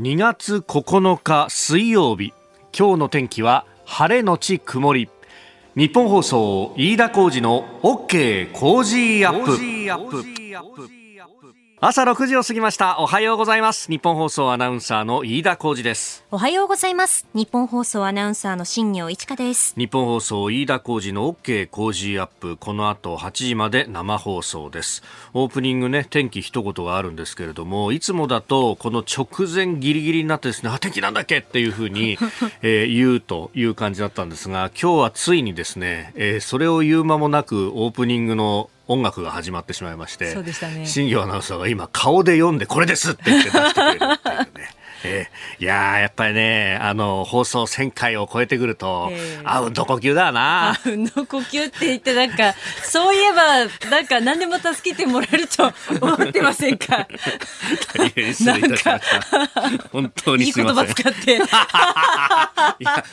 2月9日水曜日。今日の天気は晴れのち曇り。ニッポン放送飯田浩司の OK コージーアップ。朝6時を過ぎました。おはようございます。ニッポン放送アナウンサーの飯田浩司です。おはようございます。ニッポン放送アナウンサーの新行市佳です。ニッポン放送飯田浩司の OK コージーアップ。この後8時まで生放送です。オープニングね天気一言があるんですけれどもいつもだとこの直前ギリギリになってですねあ天気なんだっけっていうふうに、えー、言うという感じだったんですが今日はついにですね、えー、それを言う間もなくオープニングの音楽が始まってしまいまして、そうでしたね。新業アナウンサーが今顔で読んでこれですって言って出してくれるっていうね。えー、いややっぱりね、あの、放送1000回を超えてくると、えー、あ、運動呼吸だな。運動呼吸って言って、なんか、そういえば、なんか何でも助けてもらえると 思ってませんか？大変失礼いたしました。本当にすみません。いい言葉使って。いや、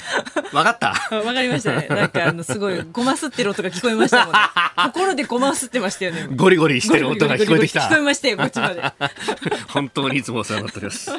わかった わかりましたね。なんか、あの、すごい、ごますってる音が聞こえましたもんね。心でごますってましたよね。ゴリゴリしてる音が聞こえてきた。聞こえましたよ、こっちまで。本当にいつもお世話になっております。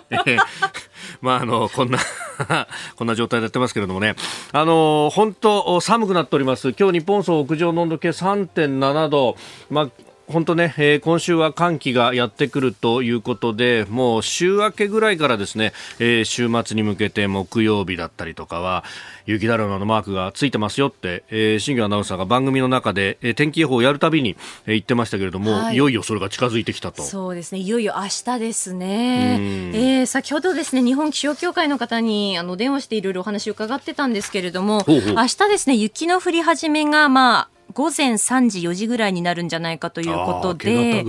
まあ、あの、こんな こんな状態でやってますけれどもね、あの、本当寒くなっております。今日日本総屋上の温度計3.7度、まあ、本当ね、えー、今週は寒気がやってくるということで、もう週明けぐらいからですね、えー、週末に向けて木曜日だったりとかは、雪だるまのマークがついてますよって、えー、新庄アナウンサーが番組の中で、えー、天気予報をやるたびに、えー、言ってましたけれども、はい、いよいよそれが近づいてきたと。そうですね、いよいよ明日ですね。えー、先ほどですね、日本気象協会の方にあの電話していろいろお話を伺ってたんですけれども、ほうほう明日ですね、雪の降り始めが、まあ、午前3時4時ぐらいになるんじゃないかということで、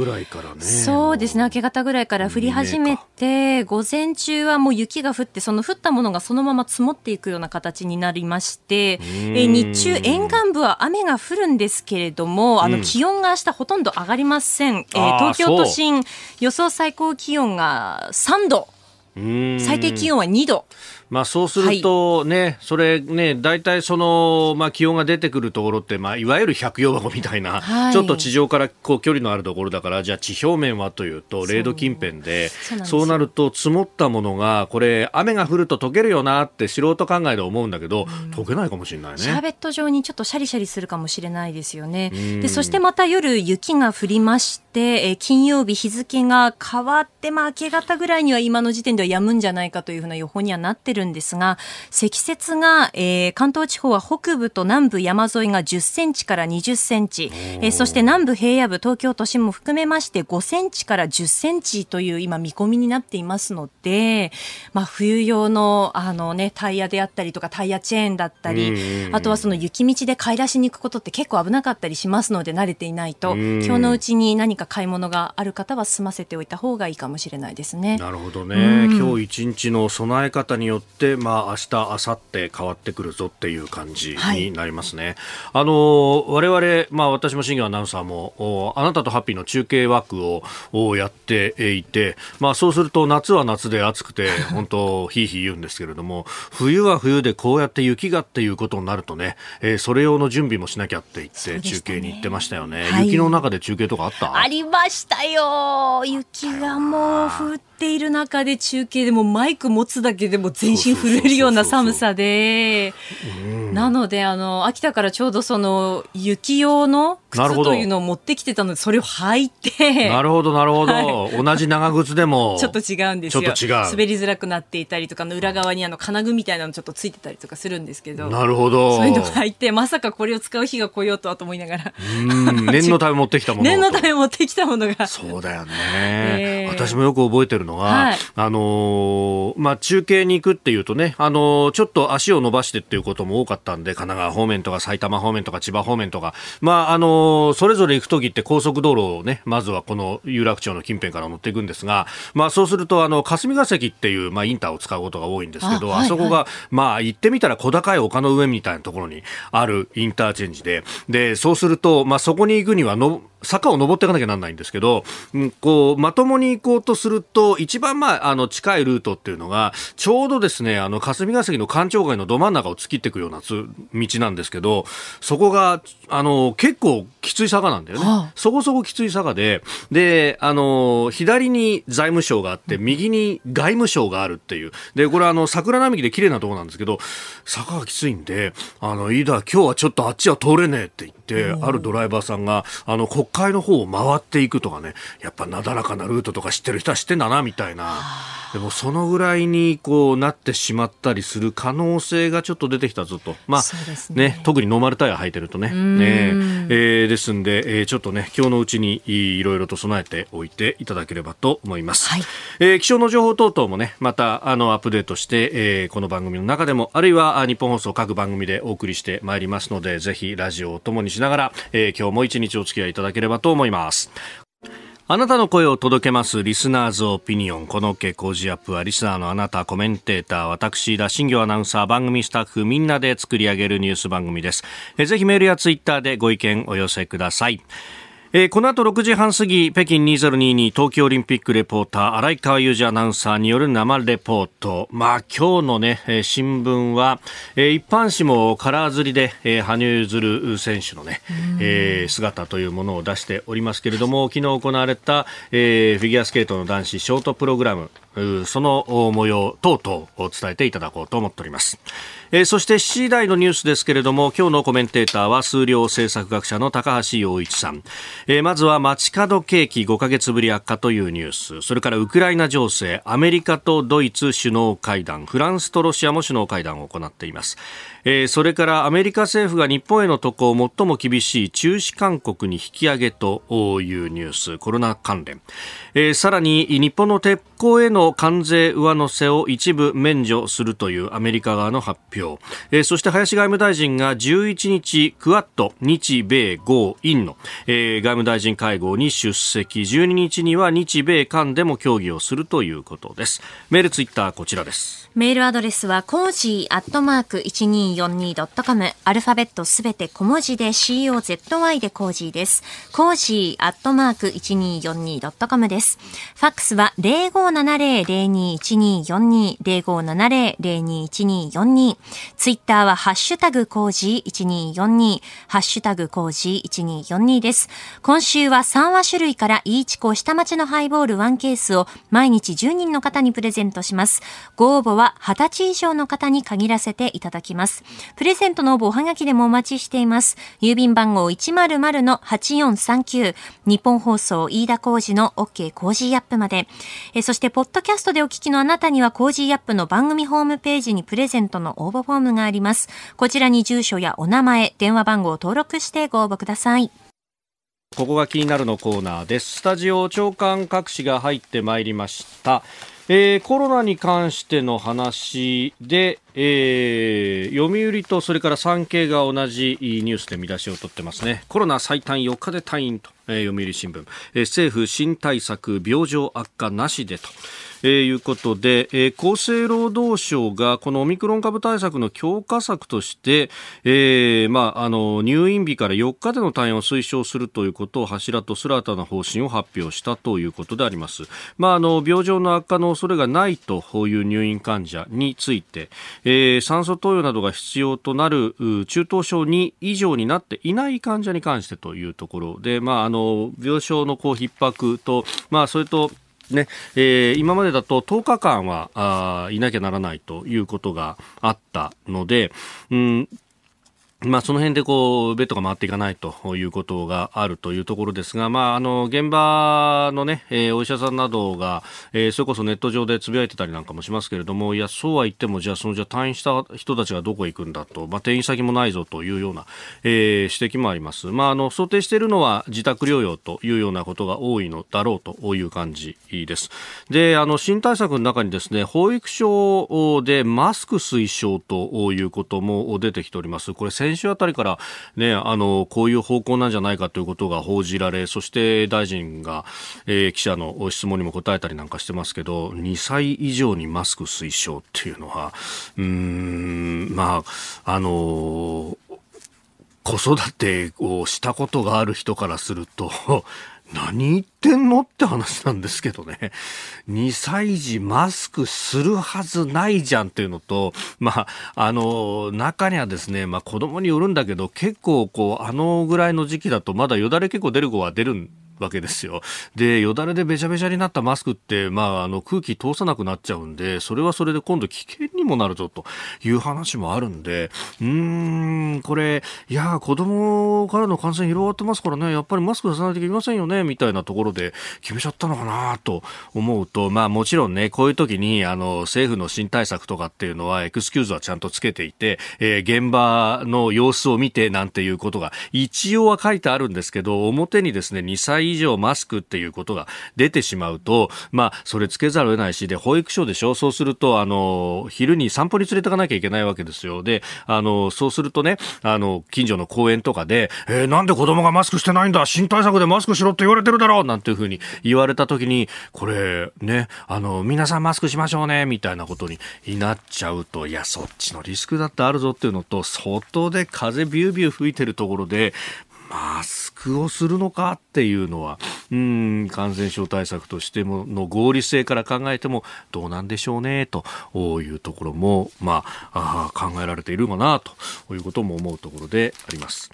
そうですね、明け方ぐらいから降り始めて、午前中はもう雪が降って、その降ったものがそのまま積もっていくような形になりまして、え日中、沿岸部は雨が降るんですけれども、あの気温が明日ほとんど上がりません。えー、東京都心、予想最高気温が3度。最低気温は2度。まあ、そうするとね、はい、それね、大体その、まあ、気温が出てくるところって、まあ、いわゆる百葉箱みたいな、はい、ちょっと地上からこう距離のあるところだから、じゃあ地表面はというと、0度近辺で、そうなると積もったものが、これ、雨が降ると溶けるよなって素人考えで思うんだけど、うん、溶けないかもしれないね。シャーベット状にちょっとシャリシャリするかもしれないですよね。で、そしてまた夜雪が降りまして、え金曜日日付が変わって、まあ、明け方ぐらいには今の時点では止むんじゃないかというふうな予報にはなってるんですが、積雪が、えー、関東地方は北部と南部山沿いが10センチから20センチ、えー、そして南部平野部、東京都心も含めまして5センチから10センチという今見込みになっていますので、まあ、冬用のあの、ね、タイヤであったりとかタイヤチェーンだったり、あとはその雪道で買い出しに行くことって結構危なかったりしますので慣れていないと、今日のうちに何か買い物がある方は済ませておいた方がいいかもしれないですね。なるほどね、今日一日の備え方によって、まあ、明日日、明後日変わってくるぞっていう感じになりますね。はい、あの我々、まあ、私も新業アナウンサーもあなたとハッピーの中継枠ををやっていて、まあ、そうすると夏は夏で暑くて 本当ひいひい言うんですけれども冬は冬でこうやって雪がっていうことになるとね、えー、それ用の準備もしなきゃって言って中継に行ってましたよね、ねはい、雪の中で中継とかあった？ありましたよ。雪がもう降ってている中で中継でもマイク持つだけでも全身震えるような寒さで、なので、あの、秋田からちょうどその雪用の靴というのを持ってきてたので、それを履いて。なるほど、なるほど、はい、同じ長靴でも。ちょっと違うんですよ。ちょっと違う。滑りづらくなっていたりとか、の裏側にあの金具みたいなのちょっとついてたりとかするんですけど。なるほど。そういうの履いて、まさかこれを使う日が来ようとはと思いながら。うん、念のため持ってきたもの。念のため持ってきたものが。そうだよね。えー、私もよく覚えてるのは、はい、ああのー、まあ、中継に行くっていうとね、あのー、ちょっと足を伸ばしてっていうことも多かったんで、神奈川方面とか埼玉方面とか千葉方面とか、まあ、あのー、それぞれ行くときって高速道路をね、まずはこの有楽町の近辺から乗っていくんですが、まあ、そうすると、あの、霞が関っていう、まあ、インターを使うことが多いんですけど、あはいはい、あそこが、まあ、行ってみたら小高い丘の上みたいなところにあるインターチェンジで、で、そうすると、まあ、そこに行くにはの、坂を登っていかなきゃなんないんですけど、うん、こう、まともに行こうとすると、一番まあ、あの、近いルートっていうのが、ちょうどですね、あの、霞が関の官庁街のど真ん中を突きっていくような道なんですけど、そこが、あの、結構きつい坂なんだよね。はあ、そこそこきつい坂で、で、あの、左に財務省があって、右に外務省があるっていう。で、これあの、桜並木で綺麗なところなんですけど、坂がきついんで、あの、いいだ、今日はちょっとあっちは通れねえって言って、あるドライバーさんが、あの、国会の方を回っていくとかね、やっぱなだらかなルートとか知ってる人は知ってんだな、みたいな。でもそのぐらいにこうなってしまったりする可能性がちょっと出てきたぞと。まあ、ね、ね、特にノーマルタイヤ履いてるとね。ねえー、ですんで、えー、ちょっとね、今日のうちにいろいろと備えておいていただければと思います。はい、えー、気象の情報等々もね、またあのアップデートして、えー、この番組の中でも、あるいは日本放送各番組でお送りしてまいりますので、ぜひラジオをともにしながら、えー、今日も一日お付き合いいただければと思います。あなたの声を届けますリスナーズオピニオン。この OK 工事アップはリスナーのあなた、コメンテーター、私、田新行アナウンサー、番組スタッフ、みんなで作り上げるニュース番組です。ぜひメールやツイッターでご意見お寄せください。えー、この後6時半過ぎ、北京2022東京オリンピックレポーター、荒井川裕二アナウンサーによる生レポート。まあ、今日のね、えー、新聞は、えー、一般紙もカラー釣りで、えー、羽生結弦選手のね、えー、姿というものを出しておりますけれども、昨日行われた、えー、フィギュアスケートの男子ショートプログラム、その模様等々を伝えていただこうと思っております。えー、そして7時台のニュースですけれども今日のコメンテーターは数量政策学者の高橋洋一さん、えー、まずは街角景気5ヶ月ぶり悪化というニュース。それからウクライナ情勢アメリカとドイツ首脳会談。フランスとロシアも首脳会談を行っています、えー、それからアメリカ政府が日本への渡航を最も厳しい中止勧告に引き上げというニュース。コロナ関連、えー、さらに日本の鉄鋼への関税上乗せを一部免除するというアメリカ側の発表、えー、そして林外務大臣が11日クワッド日米豪印の、えー、外務大臣会合に出席。12日には日米韓でも協議をするということです。メールツイッターこちらです。メールアドレスはコージーアットマーク 1242.com アルファベットすべて小文字で COZY でコージーです。コージーアットマーク 1242.com です。ファックスは0570-021242 0570-021242ツイッターはハッシュタグコージー1242ハッシュタグコージー1242です。今週は三和酒類からいいちこ下町のハイボール1ケースを毎日10人の方にプレゼントします。ご応募は20歳以上の方に限らせていただきます。プレゼントの応募おはがきでもお待ちしています。郵便番号100-8439日本放送飯田工事の OK 工事アップまで。えそして、ポッドキャストでお聞きのあなたにはコージーアップの番組ホームページにプレゼントの応募フォームがあります。こちらに住所やお名前、電話番号を登録してご応募ください。ここが気になるのコーナーです。スタジオ長官各紙が入ってまいりました。えー、コロナに関しての話で、えー、読売とそれから産経が同じニュースで見出しを取ってますね。コロナ最短4日で退院と、えー、読売新聞、えー、政府新対策病状悪化なしでと。えー、いうことで、えー、厚生労働省がこのオミクロン株対策の強化策として、えーまあ、あの入院日から4日での退院を推奨するということを柱とする新たな方針を発表したということであります。まあ、あの病状の悪化の恐れがないという入院患者について、ー、酸素投与などが必要となる中等症2以上になっていない患者に関してというところで、まあ、あの病床のこう逼迫と、まあ、それとねえー、今までだと10日間はあいなきゃならないということがあったので、うんまあ、その辺でこうベッドが回っていかないということがあるというところですが、まあ、あの現場のね、えー、お医者さんなどが、えー、それこそネット上でつぶやいてたりなんかもしますけれども、いや、そうは言っても、じゃあ、そのじゃ退院した人たちがどこへ行くんだと、まあ、転院先もないぞというような、えー、指摘もあります。まあ、あの想定しているのは自宅療養というようなことが多いのだろうという感じです。で、あの新対策の中にですね、保育所でマスク推奨ということも出てきております。これ先週あたりから、ね、あの、こういう方向なんじゃないかということが報じられ、そして大臣が、えー、記者の質問にも答えたりなんかしてますけど、2歳以上にマスク推奨っていうのは、うん、まあ、あの子育てをしたことがある人からすると、何言ってんのって話なんですけどね。2歳児マスクするはずないじゃんっていうのと、まあ、あの、中にはですね、まあ子供によるんだけど、結構こう、あのぐらいの時期だとまだよだれ結構出る子は出るんわけですよ。で、よだれでべちゃべちゃになったマスクって、まあ、あの、空気通さなくなっちゃうんで、それはそれで今度危険にもなるぞという話もあるんで、うーん、これ、いや、子供からの感染広がってますからね、やっぱりマスク出さないといけませんよね、みたいなところで決めちゃったのかなと思うと、まあ、もちろんね、こういう時に、あの、政府の新対策とかっていうのは、エクスキューズはちゃんとつけていて、えー、現場の様子を見てなんていうことが、一応は書いてあるんですけど、表にですね、2歳以上マスクっていうことが出てしまうと、まあ、それつけざるを得ないし、で、保育所でしょ？そうすると、あの、昼に散歩に連れてかなきゃいけないわけですよ。で、あの、そうするとね、あの、近所の公園とかで、えー、なんで子供がマスクしてないんだ？新対策でマスクしろって言われてるだろう？なんていうふうに言われた時に、これ、ね、あの、皆さんマスクしましょうね、みたいなことになっちゃうと、いや、そっちのリスクだってあるぞっていうのと、外で風ビュービュー吹いてるところで、マスクをするのかっていうのは、うん、感染症対策としてもの合理性から考えてもどうなんでしょうね、というところも、まあ、あ考えられているかな、ということも思うところであります。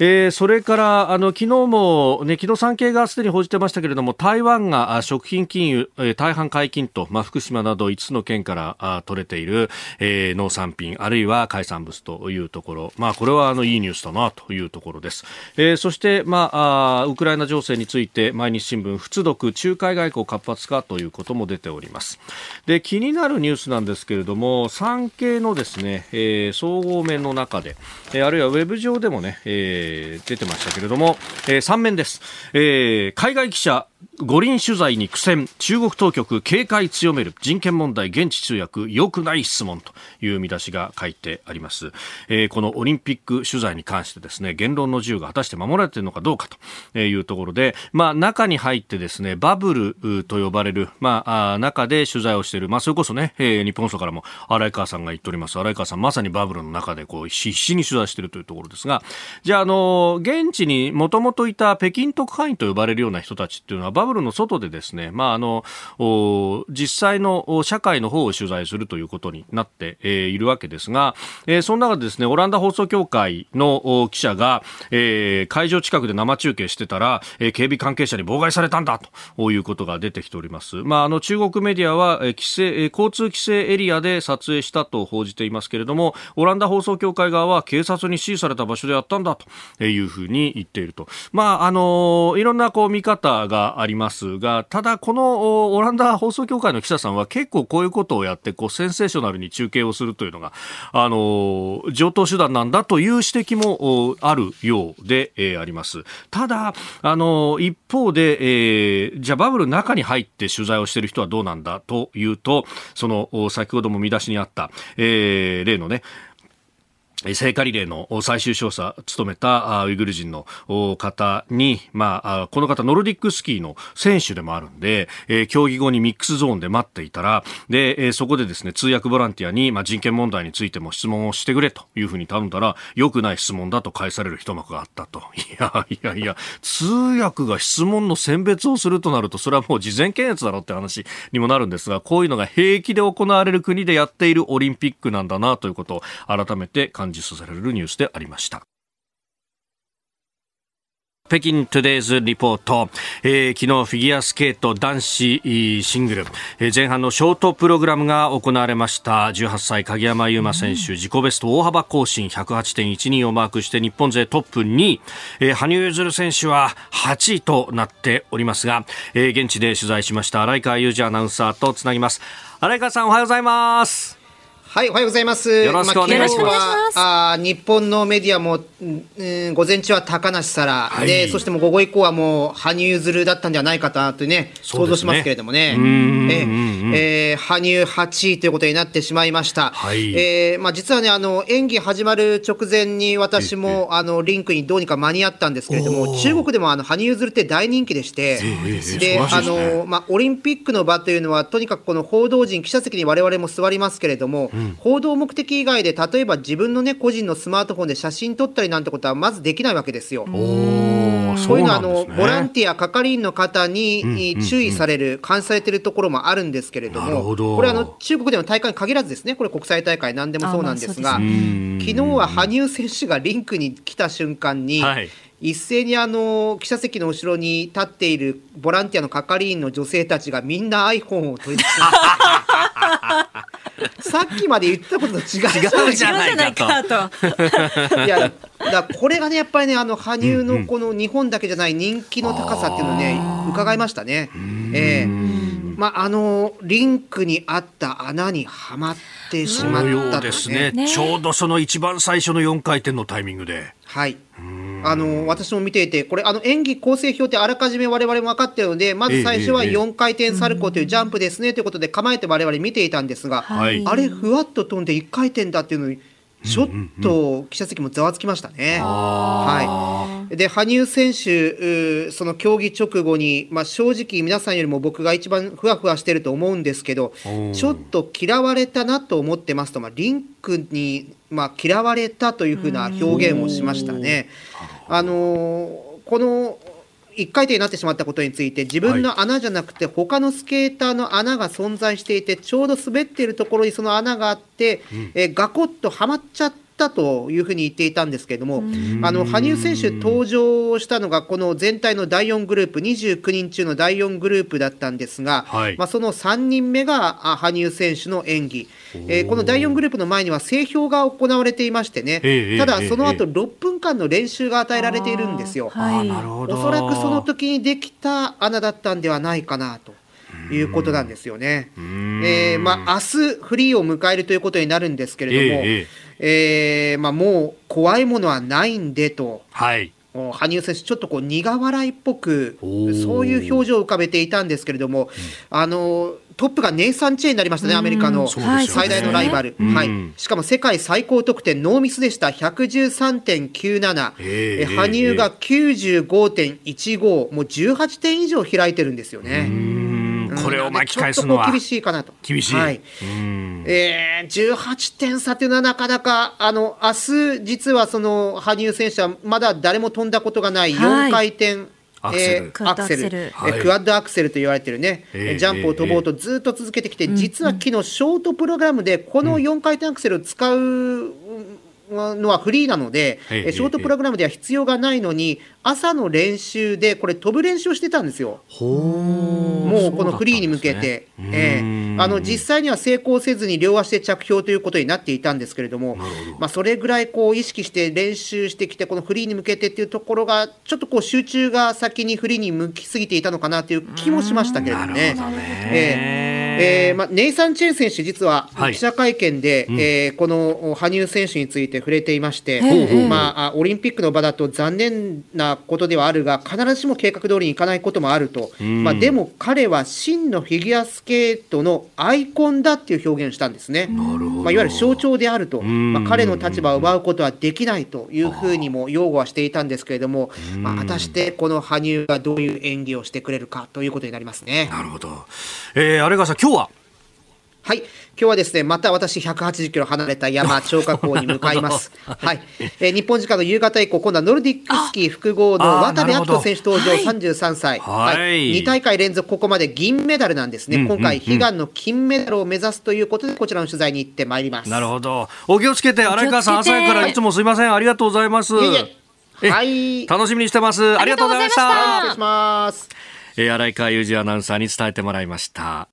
えー、それからあの昨日も、ね、昨日産経がすでに報じてましたけれども台湾が食品禁輸、えー、大半解禁と、まあ、福島など5つの県からあ取れている、えー、農産品あるいは海産物というところ、まあ、これはあのいいニュースだなというところです、えー、そして、まあ、あウクライナ情勢について毎日新聞仏読仲介外交活発化ということも出ております。で気になるニュースなんですけれども産経のですね、えー、総合面の中で、えー、あるいはウェブ上でもね、えーえー、出てましたけれども、えー、3面です、えー、海外記者五輪取材に苦戦。中国当局警戒強める。人権問題現地通訳。良くない質問という見出しが書いてあります、えー、このオリンピック取材に関してですね言論の自由が果たして守られているのかどうかというところで、まあ、中に入ってですねバブルと呼ばれる、まあ、中で取材をしている、まあ、それこそね、えー、日本総からも荒井川さんが言っております。荒井川さんまさにバブルの中でこう必死に取材しているというところですが。じゃあ、あの現地にもともといた北京特派員と呼ばれるような人たちっていうのはバブルの外でですね、まあ、あの実際の社会の方を取材するということになって、え、いるわけですが、えー、その中でですねオランダ放送協会の記者が、えー、会場近くで生中継してたら、えー、警備関係者に妨害されたんだということが出てきております。まあ、あの中国メディアは、え、規制交通規制エリアで撮影したと報じていますけれどもオランダ放送協会側は警察に指示された場所でやったんだというふうに言っていると。まあ、あのいろんなこう見方がありますが、ただこのオランダ放送協会の記者さんは結構こういうことをやってこうセンセーショナルに中継をするというのが、あの上等手段なんだという指摘もあるようで、えー、あります。ただ、あの一方で、えー、じゃあバブルの中に入って取材をしている人はどうなんだというと、その先ほども見出しにあった、えー、例のね、聖火リレーの最終調査を務めたウイグル人の方に、まあ、この方ノルディックスキーの選手でもあるんで、競技後にミックスゾーンで待っていたら、で、そこでですね、通訳ボランティアに、まあ、人権問題についても質問をしてくれというふうに頼んだら、良くない質問だと返される一幕があったと。いやいやいや、通訳が質問の選別をするとなると、それはもう事前検閲だろって話にもなるんですが、こういうのが平気で行われる国でやっているオリンピックなんだなということを改めて感じさせられるニュースでありました。北京トゥデイズリポート、えー、昨日フィギュアスケート男子シングル、えー、前半のショートプログラムが行われました。18歳鍵山優真選手、自己ベスト大幅更新。108.12をマークして日本勢トップ2位、えー、羽生結弦選手は8位となっておりますが、えー、現地で取材しました荒川裕二アナウンサーとつなぎます。荒川さんおはようございます。はい、おはようございます。よろしくお願いします。まあ、あ日本のメディアも、うん、午前中は高梨沙羅、はい、で、そしても午後以降はもう羽生結弦だったんではないかなとね、ね想像しますけれどもね。ええー、羽生8位ということになってしまいました。はい、えー、まあ実はね、あの演技始まる直前に私もあのリンクにどうにか間に合ったんですけれども、中国でもあの羽生結弦って大人気でして、で、あのまあオリンピックの場というのはとにかくこの報道陣記者席に我々も座りますけれども。報道目的以外で例えば自分のね個人のスマートフォンで写真撮ったりなんてことはまずできないわけですよ。そういうのはあのボランティア係員の方に注意される、監視されているところもあるんですけれども、これあの中国での大会に限らずですね、これ国際大会何でもそうなんですが、昨日は羽生選手がリンクに来た瞬間に、はい。一斉にあの記者席の後ろに立っているボランティアの係員の女性たちがみんな iPhone を取り出してさっきまで言ったことと違うじゃないかと。いやだこれがねやっぱりねあの羽生のこの日本だけじゃない人気の高さっていうのをね伺いましたね。えー、まああのリンクにあった穴にはまってしまったと、ね、ですね。ちょうどその一番最初の4回転のタイミングで。はい。あの私も見ていて、これ、あの演技構成表ってあらかじめわれわれも分かっているので、まず最初は4回転サルコーというジャンプですねということで、構えてわれわれ見ていたんですが、はい、あれ、ふわっと飛んで1回転だっていうのに、ちょっと記者席もざわつきましたね。はい、で羽生選手、その競技直後に、まあ、正直、皆さんよりも僕が一番ふわふわしてると思うんですけど、ちょっと嫌われたなと思ってますと、まあ、リンクに、まあ、嫌われたというふうな表現をしましたね。あのこの1回転になってしまったことについて自分の穴じゃなくて他のスケーターの穴が存在していてちょうど滑っているところにその穴があって、えガコッとはまっちゃってったというふうに言っていたんですけれども、あの羽生選手登場したのがこの全体の第4グループ、29人中の第4グループだったんですが、はい、まあ、その3人目が羽生選手の演技、えー、この第4グループの前には整氷が行われていましてね、ただその後6分間の練習が与えられているんですよ。はい、おそらくその時にできた穴だったんではないかなと。いうことなんですよね。えー、まあ明日フリーを迎えるということになるんですけれども、えー、えー、まあ、もう怖いものはないんでと、はい、羽生選手、ちょっとこう苦笑いっぽく、そういう表情を浮かべていたんですけれども、うん、あのトップがネイサン・チェーンになりましたね、アメリカの最大のライバル、はい、しかも世界最高得点、ノーミスでした、113.97、えー、羽生が95.15、もう18点以上開いてるんですよね。これを巻き返すのは厳しいかなと。厳しい。はい、えー、18点差というのはなかなか、あの、明日、実はその、羽生選手はまだ誰も飛んだことがない4回転、はいアクセル、えー、アクセル、えー、クワッドアクセルと言われてるね、えー、ジャンプを飛ぼうとずっと続けてきて、えー、実は昨日ショートプログラムでこの4回転アクセルを使うのはフリーなので、ショートプログラムでは必要がないのに、朝の練習でこれ飛ぶ練習をしてたんですよ。もうこのフリーに向けて、ね。えー、あの実際には成功せずに両足で着氷ということになっていたんですけれども、まあ、それぐらいこう意識して練習してきてこのフリーに向けてっていうところがちょっとこう集中が先にフリーに向きすぎていたのかなという気もしましたけれどもね。えーまあ、ネイサン・チェン選手、実は記者会見で、はい、えー、この羽生選手について触れていまして、まあ、オリンピックの場だと残念なことではあるが、必ずしも計画通りにいかないこともあると、まあ、でも彼は真のフィギュアスケートのアイコンだっていう表現をしたんですね。まあ、いわゆる象徴であると、まあ、彼の立場を奪うことはできないというふうにも擁護はしていたんですけれども、まあ、果たしてこの羽生がどういう演技をしてくれるかということになりますね。なるほど。えー、あれがさ、今日は？はい。今日はですね、また私180キロ離れた山、張家港に向かいます。はい。えー、日本時間の夕方以降、今度はノルディックスキー複合の渡部暁斗選手登場、33歳。はい。はい、2大会連続ここまで銀メダルなんですね。今回、悲願の金メダルを目指すということで、こちらの取材に行ってまいります。なるほど。お気をつけて、荒川さん、朝からいつもすいません。ありがとうございます。いえいえはい。楽しみにしてます。ありがとうございました。失礼します。えー、荒川裕二アナウンサーに伝えてもらいました。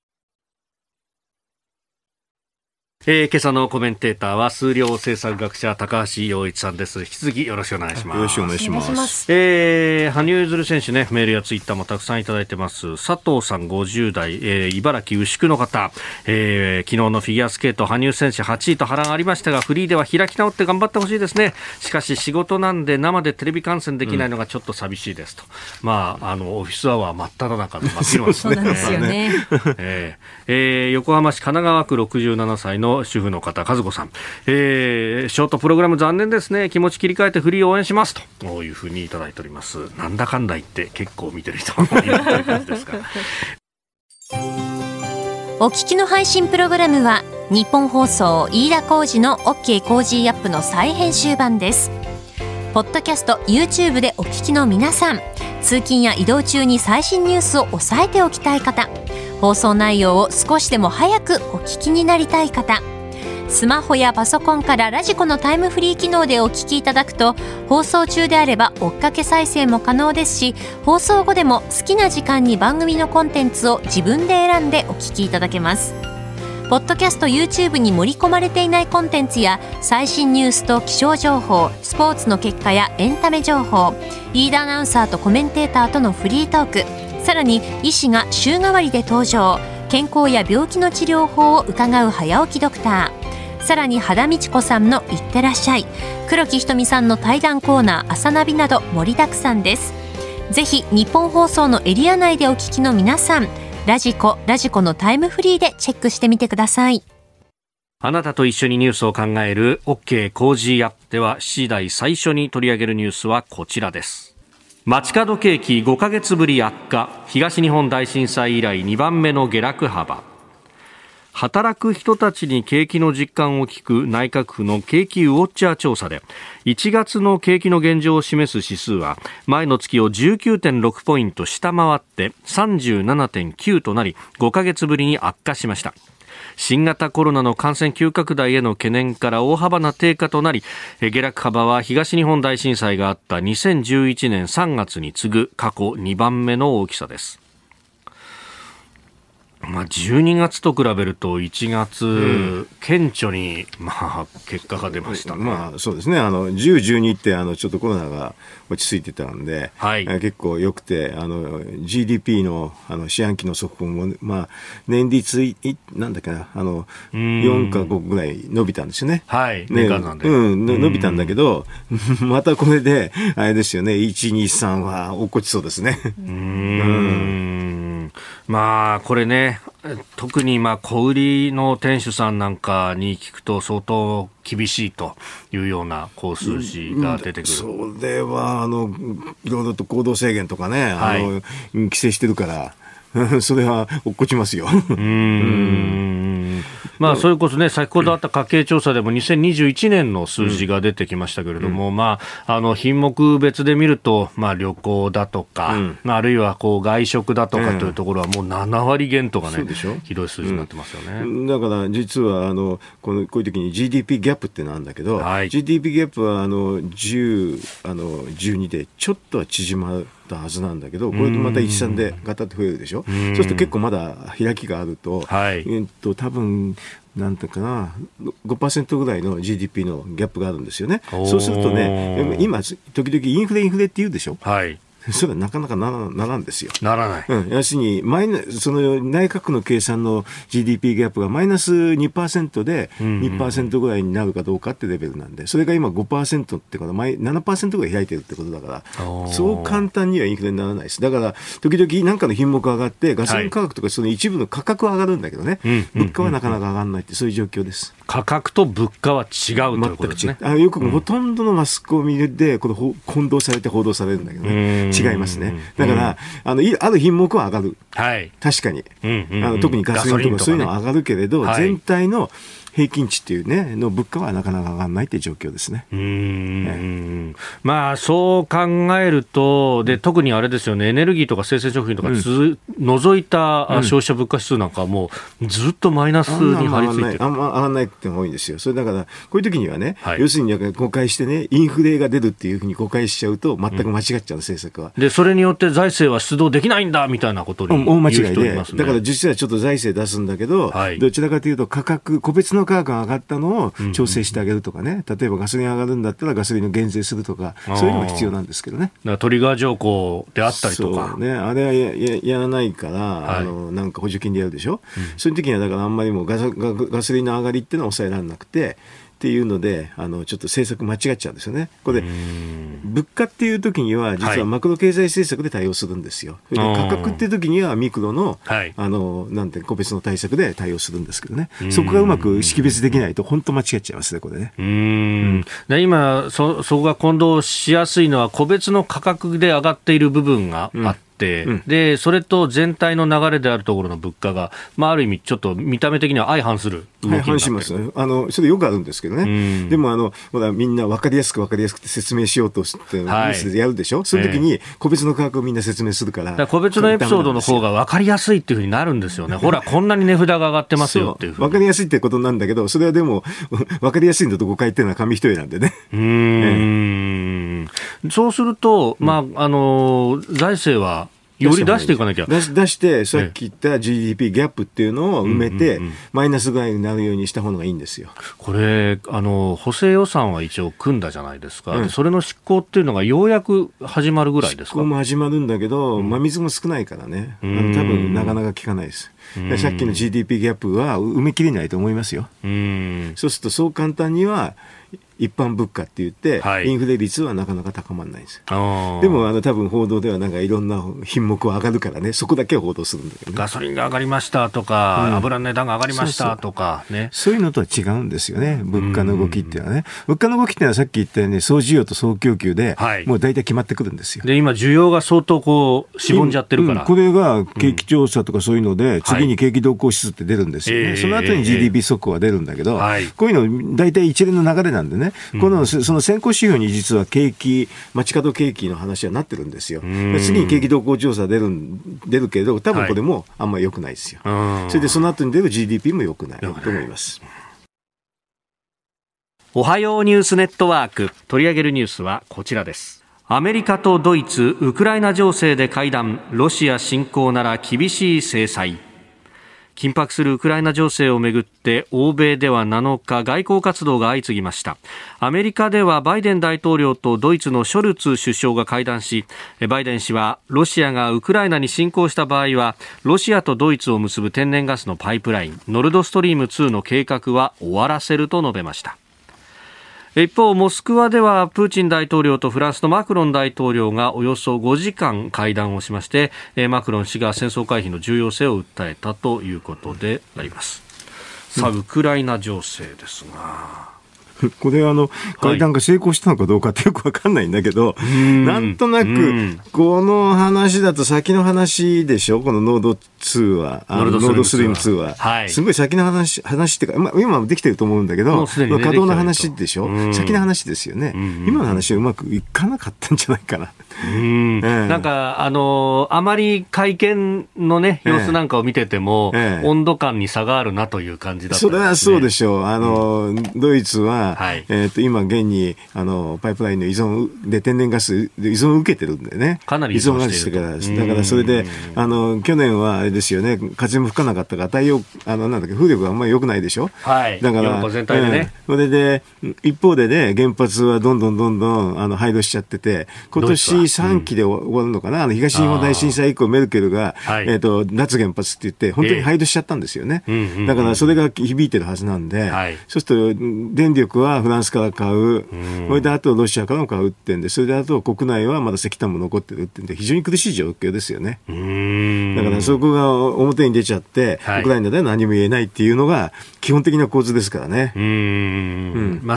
えー、今朝のコメンテーターは数量政策学者高橋洋一さんです。引き続きよろしくお願いします。よろしくお願いします。えー、羽生結弦選手ね、メールやツイッターもたくさんいただいてます。佐藤さん50代、えー、茨城牛久の方、えー、昨日のフィギュアスケート羽生選手8位と波乱ありましたが、フリーでは開き直って頑張ってほしいですね。しかし仕事なんで生でテレビ観戦できないのがちょっと寂しいですと。うん、まあ、あの、オフィスアワー真っ只中で待ってますね。そうなんですよね。えー、えー、横浜市神奈川区67歳の主婦の方、和子さん、えー、ショートプログラム残念ですね、気持ち切り替えてフリー応援しますと。いうふうにいただいております。なんだかんだ言って結構見てる人もいるという感じですか。お聞きの配信プログラムはニッポン放送飯田浩司の OK コージーアップの再編集版です。ポッドキャスト YouTube でお聞きの皆さん。通勤や移動中に最新ニュースを押さえておきたい方。放送内容を少しでも早くお聞きになりたい方。スマホやパソコンからラジコのタイムフリー機能でお聞きいただくと放送中であれば追っかけ再生も可能ですし放送後でも好きな時間に番組のコンテンツを自分で選んでお聞きいただけます。ポッドキャスト YouTube に盛り込まれていないコンテンツや最新ニュースと気象情報スポーツの結果やエンタメ情報リーダーアナウンサーとコメンテーターとのフリートークさらに医師が週替わりで登場。健康や病気の治療法を伺う早起きドクター。さらに肌道子さんの「いってらっしゃい」黒木ひとみさんの対談コーナー「朝ナビ」など盛りだくさんです。ぜひ日本放送のエリア内でお聞きの皆さんradiko radiko のタイムフリーでチェックしてみてください。あなたと一緒にニュースを考える OK コージーアップでは7時台最初に取り上げるニュースはこちらです。街角景気5ヶ月ぶり悪化。東日本大震災以来2番目の下落幅。働く人たちに景気の実感を聞く内閣府の景気ウォッチャー調査で1月の景気の現状を示す指数は前の月を19.6ポイント下回って37.9となり5ヶ月ぶりに悪化しました。新型コロナの感染急拡大への懸念から大幅な低下となり下落幅は東日本大震災があった2011年3月に次ぐ過去2番目の大きさです。まあ、12月と比べると1月、うん、顕著に、まあ、結果が出ました、ね、まあ、そうですね。あの10、12ってあのちょっとコロナが落ち着いてたんで、はい、結構よくてあの GDP のあの四半期の速報も、まあ、年率いなんだっけなあの4か5ぐらい伸びたんですよね。はい、ね、うん、伸びたんだけど またこれであれですよね。1、2、3は落っこちそうですね。うん。まあこれね特にまあ小売りの店主さんなんかに聞くと相当厳しいというような高数字が出てくる、うん、それはあのいろいろと行動制限とかね、はい、あの規制してるから それは落っこちますよ。うん。まあ、それこそね、先ほどあった家計調査でも2021年の数字が出てきましたけれども、うん、まあ、あの品目別で見ると、まあ、旅行だとか、うん、あるいはこう外食だとかというところは、もう7割減とかね、ひどい数字になってますよね、だから実はあのこのこういう時に GDP ギャップってなんだけど、はい、GDP ギャップはあの10、あの12でちょっとは縮まる。たはずなんだけどこれでまた13でガタって増えるでしょ？そうすると結構まだ開きがあると,、はい。えっと多分なんていうかな5%ぐらいの GDP のギャップがあるんですよね。そうするとね今時々インフレインフレって言うでしょ？はいそれはなかなかならならんですよ。ならない。うん、要するにマイナ、その内閣の計算の GDP ギャップがマイナス2%で2%ぐらいになるかどうかってレベルなんで、それが今5%ってことは7%ぐらい開いてるってことだから、そう簡単にはインフレにならないです。だから、時々何かの品目上がって、ガソリン価格とかその一部の価格は上がるんだけどね、はい、物価はなかなか上がらないって、そういう状況です。価格と物価は違うということですね。あよくほとんどのマスコミでこれ混同されて報道されるんだけどね。違いますね。だから、あのある品目は上がる、はい、確かに、あの特にガソリンとかそういうのは上がるけれど、全体の平均値っていうね、の物価はなかなか上がらないっていう状況ですね。うん、ね、まあ、そう考えると、で、特にあれですよね、エネルギーとか生鮮食品とかつ、うん、除いた消費者物価指数なんかはもうずっとマイナスに張り付いてる。あんま上がらないってのが多いんですよ。それだから、こういう時にはね、はい、要するに誤解してね、インフレが出るっていうふうに誤解しちゃうと、全く間違っちゃう、うん、政策は。で、それによって財政は出動できないんだみたいなことに、大間違いで、だから実はちょっと財政出すんだけど、はい、どちらかというと価格、個別の価格が上がったのを調整してあげるとかね、例えばガソリン上がるんだったらガソリンの減税するとか、そういうのが必要なんですけどね。トリガー条項であったりとか。ね、あれはややらないから、はい、あのなんか補助金でやるでしょ、うん、そういう時にはだからあんまりもガソガソリンの上がりっていうのは抑えられなくて、っていうのであのちょっと政策間違っちゃうんですよね。これ物価っていう時には実はマクロ経済政策で対応するんですよ。はい、価格っていう時にはミクロのはい、あのなんて個別の対策で対応するんですけどね。そこがうまく識別できないと本当間違っちゃいますねこれね。うん、うん、今そそこが混同しやすいのは個別の価格で上がっている部分があって。うんて、うん、でそれと全体の流れであるところの物価が、まあ、ある意味、ちょっと見た目的には相反する相反します。あのそれよくあるんですけどね、でもあのほらみんな分かりやすく分かりやすくて説明しようとして、ニュースでやるでしょ、その時に個別の価格をみんな説明するから、から個別のエピソードの方が分かりやすいっていうふうになるんですよね、ほら、こんなに値札が上がってますよっていう分かりやすいってことなんだけど、それはでも、分かりやすいのと誤解っていうのは紙一重なんでね。うん、ええ、そうすると、まああの財政はより出していかなきゃ。出して、さっき言った GDP ギャップっていうのを埋めて、マイナスぐらいになるようにした方がいいんですよ。これあの、補正予算は一応組んだじゃないですか、うん、それの執行っていうのがようやく始まるぐらいですか？執行も始まるんだけど、真水も少ないからね、多分なかなか効かないです。さっきの GDP ギャップは埋めきれないと思いますよ。そうするとそう簡単には一般物価って言って、はい、インフレ率はなかなか高まらないんですでもあの多分報道ではなんかいろんな品目は上がるからね。そこだけは報道するんだけど、ね、ガソリンが上がりましたとか、うん、油の値段が上がりましたとかね。そういうのとは違うんですよね物価の動きっていうのはね。物価の動きっていうのはさっき言ったように総需要と総供給で、はい、もう大体決まってくるんですよ。で今需要が相当こうしぼんじゃってるから、うん、これが景気調査とかそういうので、次に景気動向指数って出るんですよね、はい、その後に GDP 速報は出るんだけど、こういうの大体一連の流れなんでね、このその先行指標に実は景気、街角景気の話はなってるんですよ。次に景気動向調査出る出るけど、多分これもあんまり良くないですよ。はい、それでその後に出る GDP も良くないと思います？おはようニュースネットワーク取り上げるニュースはこちらです。アメリカとドイツ、ウクライナ情勢で会談、ロシア侵攻なら厳しい制裁。緊迫するウクライナ情勢をめぐって欧米では7日外交活動が相次ぎました。アメリカではバイデン大統領とドイツのショルツ首相が会談しバイデン氏はロシアがウクライナに侵攻した場合はロシアとドイツを結ぶ天然ガスのパイプラインノルドストリーム2の計画は終わらせると述べました。一方、モスクワではプーチン大統領とフランスのマクロン大統領がおよそ5時間会談をしまして、マクロン氏が戦争回避の重要性を訴えたということであります。さあ、ウクライナ情勢ですが。これあの会談が成功したのかどうかってよく分かんないんだけど、はい、なんとなくこの話だと先の話でしょ？このノード2はあのノードスリム2は、は。い、すごい先の話話っていうか、まあ、今もできてると思うんだけど、ね、稼働の話でしょ？先の話ですよね。今の話はうまくいかなかったんじゃないかな。うん。なんか、あのー、あまり会見のね、様子なんかを見てても、ええ、温度感に差があるなという感じだった、ね、それはそうでしょう。あの、うん、ドイツは、はい、えっ、ー、と、今、現に、あの、パイプラインの依存で天然ガス依存を受けてるんでね。かなり依存してるから。だから、それで、あの、去年はあれですよね、風も吹かなかったから、太陽、あの、なんだっけ、風力があんまり良くないでしょ。はい。だから、全体でね、えー、それで、一方でね、原発はどんどんどんどん、あの、廃炉しちゃってて、今年3期で終わるのかな、あの東日本大震災以降、メルケルが、えーと、脱原発って言って、本当に廃炉しちゃったんですよね、だからそれが響いてるはずなんで、そうすると電力はフランスから買う、それであとロシアからも買うってんで、それであと国内はまだ石炭も残ってるってんで、非常に苦しい状況ですよね。だからそこが表に出ちゃって、ウクライナでは何も言えないっていうのが、基本的な構図ですからね。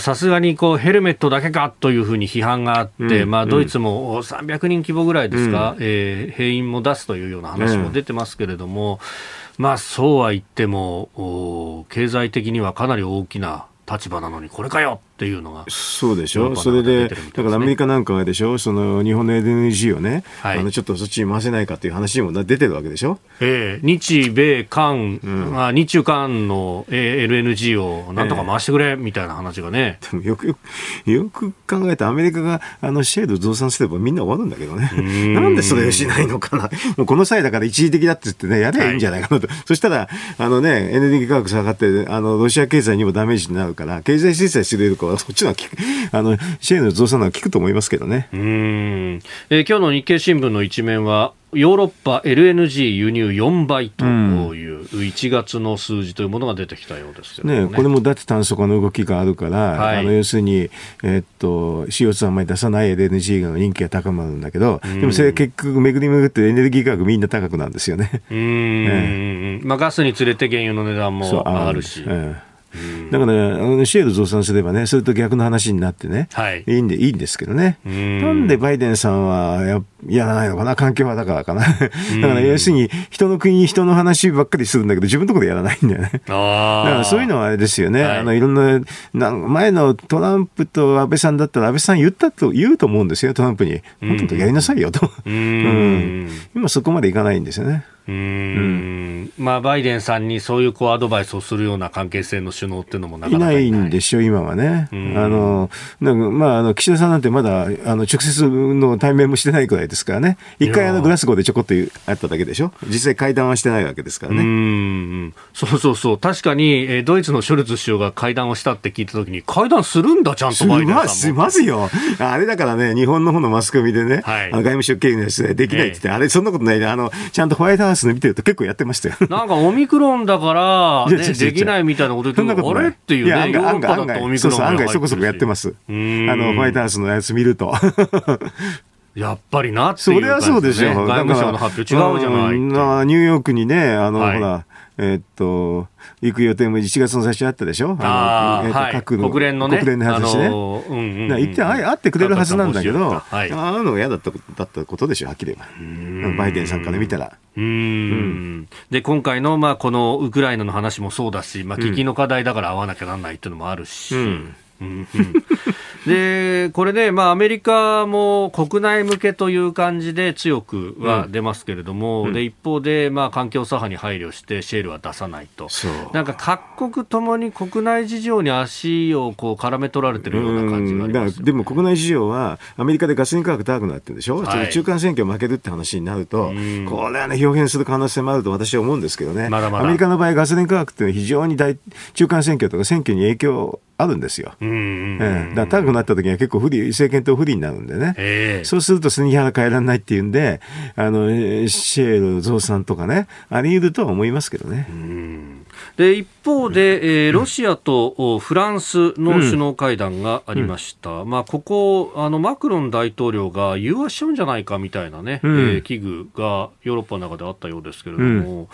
さすがにこうヘルメットだけかというふうに批判があって、まあ、ドイツも300人規模ぐらいですか、うん、えー、兵員も出すというような話も出てますけれども、うん、まあそうは言っても、経済的にはかなり大きな立場なのにこれかよ。っていうのがそうでしょ、それで、だからアメリカなんかはでしょ、その日本の LNG をね、はい、あのちょっとそっちに回せないかという話にも出てるわけでしょ、えー、日米韓、うん、あ日中韓の LNG をなんとか回してくれみたいな話がね、でもよくよくよく考えて、アメリカがあのシェール増産すればみんな終わるんだけどね、なんでそれをしないのかな、もうこの際だから一時的だって言ってね、やればいいんじゃないかなと、はい、そしたら、あのね、エネルギー価格下がって、あのロシア経済にもダメージになるから、経済制裁するよりかは、そっちの あの支援の増産は効くと思いますけどね。うん、えー、今日の日経新聞の一面は、ヨーロッパ LNG 輸入4倍という1月の数字というものが出てきたようですね、ね、これも脱炭素化の動きがあるから、はい、あの要するに、えー、っと CO2 あんまり出さない LNG の人気が高まるんだけど、でもそれ結局、巡り巡ってエネルギー価格みんな高くなんですよね。うん、えー、まあ、ガスにつれて原油の値段も上がるし。えーだから、ね、シェール増産すればね、それと逆の話になってね、はい、いいんでいいんですけどね。なんでバイデンさんはややらないのかな、環境はだからかな。だから要するに、人の国、人の話ばっかりするんだけど、自分のところでやらないんだよね。だからそういうのはあれですよね、はい、あのいろんなな、前のトランプと安倍さんだったら、安倍さん言ったと言うと思うんですよ、トランプに。本当やりなさいよと。うん、今そこまでいかないんですよね。うん、まあ、バイデンさんにそういうこうアドバイスをするような関係性の首脳っていうのもなかなかいない。んでしょ、今はね。あのなんかまあ、あの岸田さんなんてまだあの直接の対面もしてないくらいですからね、一回あのグラスゴーでちょこっとあっただけでしょ、実際会談はしてないわけですからね。うんそうそうそう、確かに、えー、ドイツのショルツ首相が会談をしたって聞いたときに、会談するんだ、ちゃんとバイデンさんも。しますよ、あれだからね、日本の方のマスコミでね、はい、外務省経由の取材できないって言って、えー、あれ、そんなことないねあの、ちゃんとホワイトハウスの見てると結構やってましたよ。なんかオミクロンだから、ね、できないみたいなこと言って、あれっていうね、案外、案外、そうそう、案外そこそこやってます。あの、ホワイトハウスのやつ見ると。やっぱりなっていう、ね、それはそうでしょ。外務省の発表違うじゃない。ニューヨークにね、あの、はい、ほら、えー、っと、行く予定も1月の最初あったでしょ？あの、えー、各国連のね。国連の話ね。行って会ってくれるはずなんだけど、はい、会うのが嫌だっただったことでしょ、はっきり言えば。バイデンさんから見たら。うん、で今回の,、まあこのウクライナの話もそうだし、まあ、危機の課題だから会わなきゃならないっていうのもあるし、うんでこれね、まあ、アメリカも国内向けという感じで強くは出ますけれども、うん、で一方で、まあ、環境左派に配慮してシェールは出さないと、なんか各国ともに国内事情に足をこう絡め取られてるような感じがあります、でも国内事情は、アメリカでガソリン価格高くなってるでしょ、はい、中間選挙負けるって話になると、これはね、表現する可能性もあると私は思うん。ですけどね、まだまだアメリカの場合、ガソリン価格って非常に大中間選挙とか選挙に影響あるんですよ。うん、えだから高くなった時には結構不利、政権と不利になるんでね。そうすると背に腹変えられないっていうんで、あの、シェール増産とかね、あり得るとは思いますけどね。で一方で、えー、ロシアとフランスの首脳会談がありました、うん、まあ、ここあの、マクロン大統領が融和しちゃうんじゃないかみたいなね、うん、えー、危惧がヨーロッパの中であったようですけれども。うん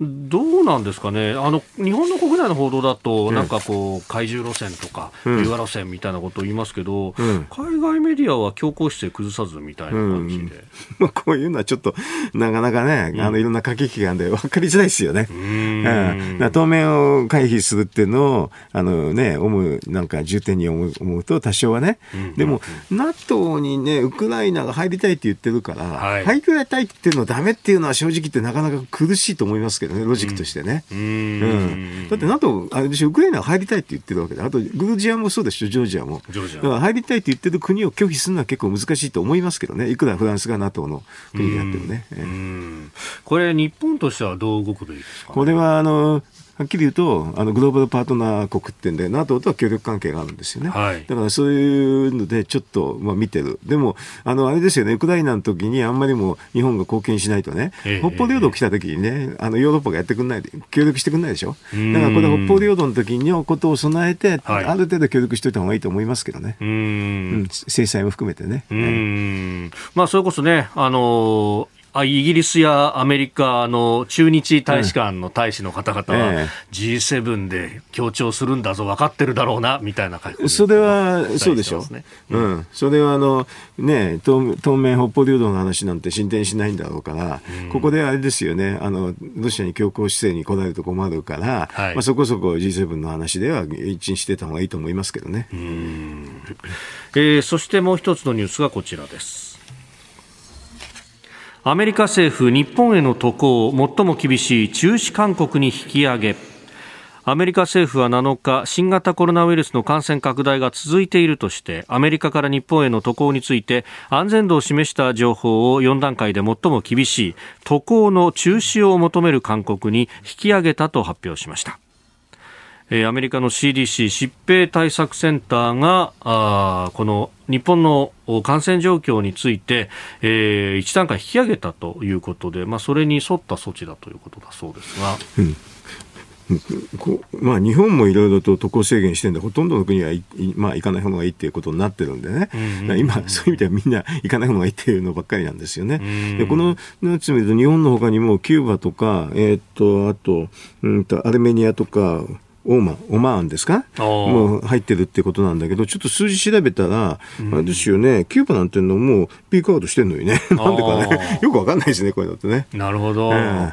どうなんですかね、あの日本の国内の報道だと、なんかこう、怪獣路線とか、融和路線みたいなことを言いますけど、うん、海外メディアは強硬姿勢崩さずみたいな感じで、うん、こういうのはちょっと、なかなかね、あのいろんな駆け引きがあるんで、分かりづらいですよね。うん、当面を回避するっていうのを、あのね、思う、なんか重点に思う思うと、多少はね、でも、NATO にね、ウクライナが入りたいって言ってるから、はい、入りたいって言ってるのダメっていうのは正直言ってなかなか苦しいと思いますけどけどね、ロジックとしてね。うん。うん、だって NATO、あれでしょ、ウクライナ入りたいって言ってるわけで、あとグルジアもそうでしょ、ジョージアも。ジョージア。だから入りたいって言ってる国を拒否するのは結構難しいと思いますけどね、いくらフランスが NATO の国であってもね。うん。これ、日本としてはどう動くべきですか、ね、これは、あの、はっきり言うと、あのグローバルパートナー国ってんで、NATO とは協力関係があるんですよね。はい、だからそういうので、ちょっと、まあ、見てる。でも、あの、あれですよね、ウクライナの時にあんまりも日本が貢献しないとね、え北方領土来た時にね、あの、ヨーロッパがやってくんない、協力してくんないでしょ？だからこれ北方領土の時のことを備えて、はい、ある程度協力しておいた方がいいと思いますけどね。うん、制裁も含めてね。うん、まあ、それこそね、あのイギリスやアメリカの駐日大使館の大使の方々は G7 で強調するんだぞ分かってるだろうなみたいなそれはそうでしょ。う、うん、それはあの、ね、当当面北方領土の話なんて進展しないんだろうから、うん、ここであれですよね。あのロシアに強硬姿勢に来られると困るから、はい、まあ、そこそこ G7 の話では一致してた方がいいと思いますけどね。えー、そしてもう一つのニュースがこちらです。アメリカ政府、日本への渡航、最も厳しい中止勧告に引き上げ。アメリカ政府は7日、新型コロナウイルスの感染拡大が続いているとして、アメリカから日本への渡航について、安全度を示した情報を4段階で最も厳しい、渡航の中止を求める勧告に引き上げたと発表しました。えー、アメリカの CDC 疾病対策センターがあこの日本の感染状況について、えー、一段階引き上げたということで、まあ、それに沿った措置だということだそうですが。うんまあ、日本もいろいろと渡航制限してるんで、ほとんどの国はまあ、行かない方がいいっていうことになってるんでね、うんうん、今、そういう意味ではみんな 行かない方がいいっていうのばっかりなんですよね。でこのなんつうと、日本のほかにもキューバとか、えー、っとあと,、うんとアルメニアとか、オーマン、オマーンですか？もう入ってるってことなんだけど、ちょっと数字調べたら、うん、あれですよね、キューバなんていうのもうピークアウトしてるのにね。なんでかね。よくわかんないですね、こういうのってね。なるほど。えー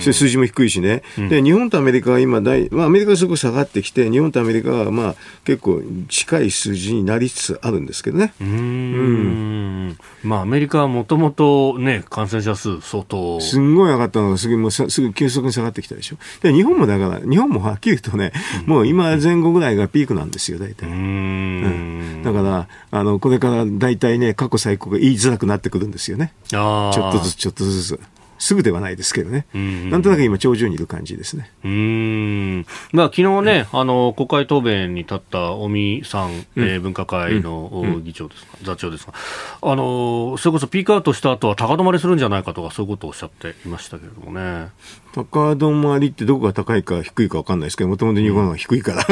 数字も低いしね、うん、で日本とアメリカは今大、まあ、アメリカがすごく下がってきて、日本とアメリカはまあ結構近い数字になりつつあるんですけどね。うん。まあ、アメリカはもともと、ね、感染者数、相当。すんごい上がったのがすぐもうすぐ急速に下がってきたでしょ、で日本もだから、日本もはっきり言うとね、うん、もう今前後ぐらいがピークなんですよ、大体。うん、だからあの、これから大体ね、過去最高が言いづらくなってくるんですよね、ちょっとずつ、ちょっとずつ。すぐではないですけどね、うんうん、なんとなく今、頂上にいる感じですね。うん。まあ昨日ね、あの国会答弁に立った尾身さん、うん、えー、分科会の議長ですか、うん、座長ですが、あのそれこそピークアウトした後は高止まりするんじゃないかとか、そういうことをおっしゃっていましたけれどもね。高止まりってどこが高いか低いか分かんないですけど、もともと日本は低いから。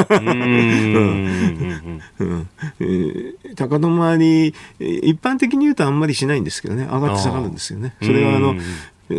高止まり、一般的に言うとあんまりしないんですけどね、上がって下がるんですよね。それはあの、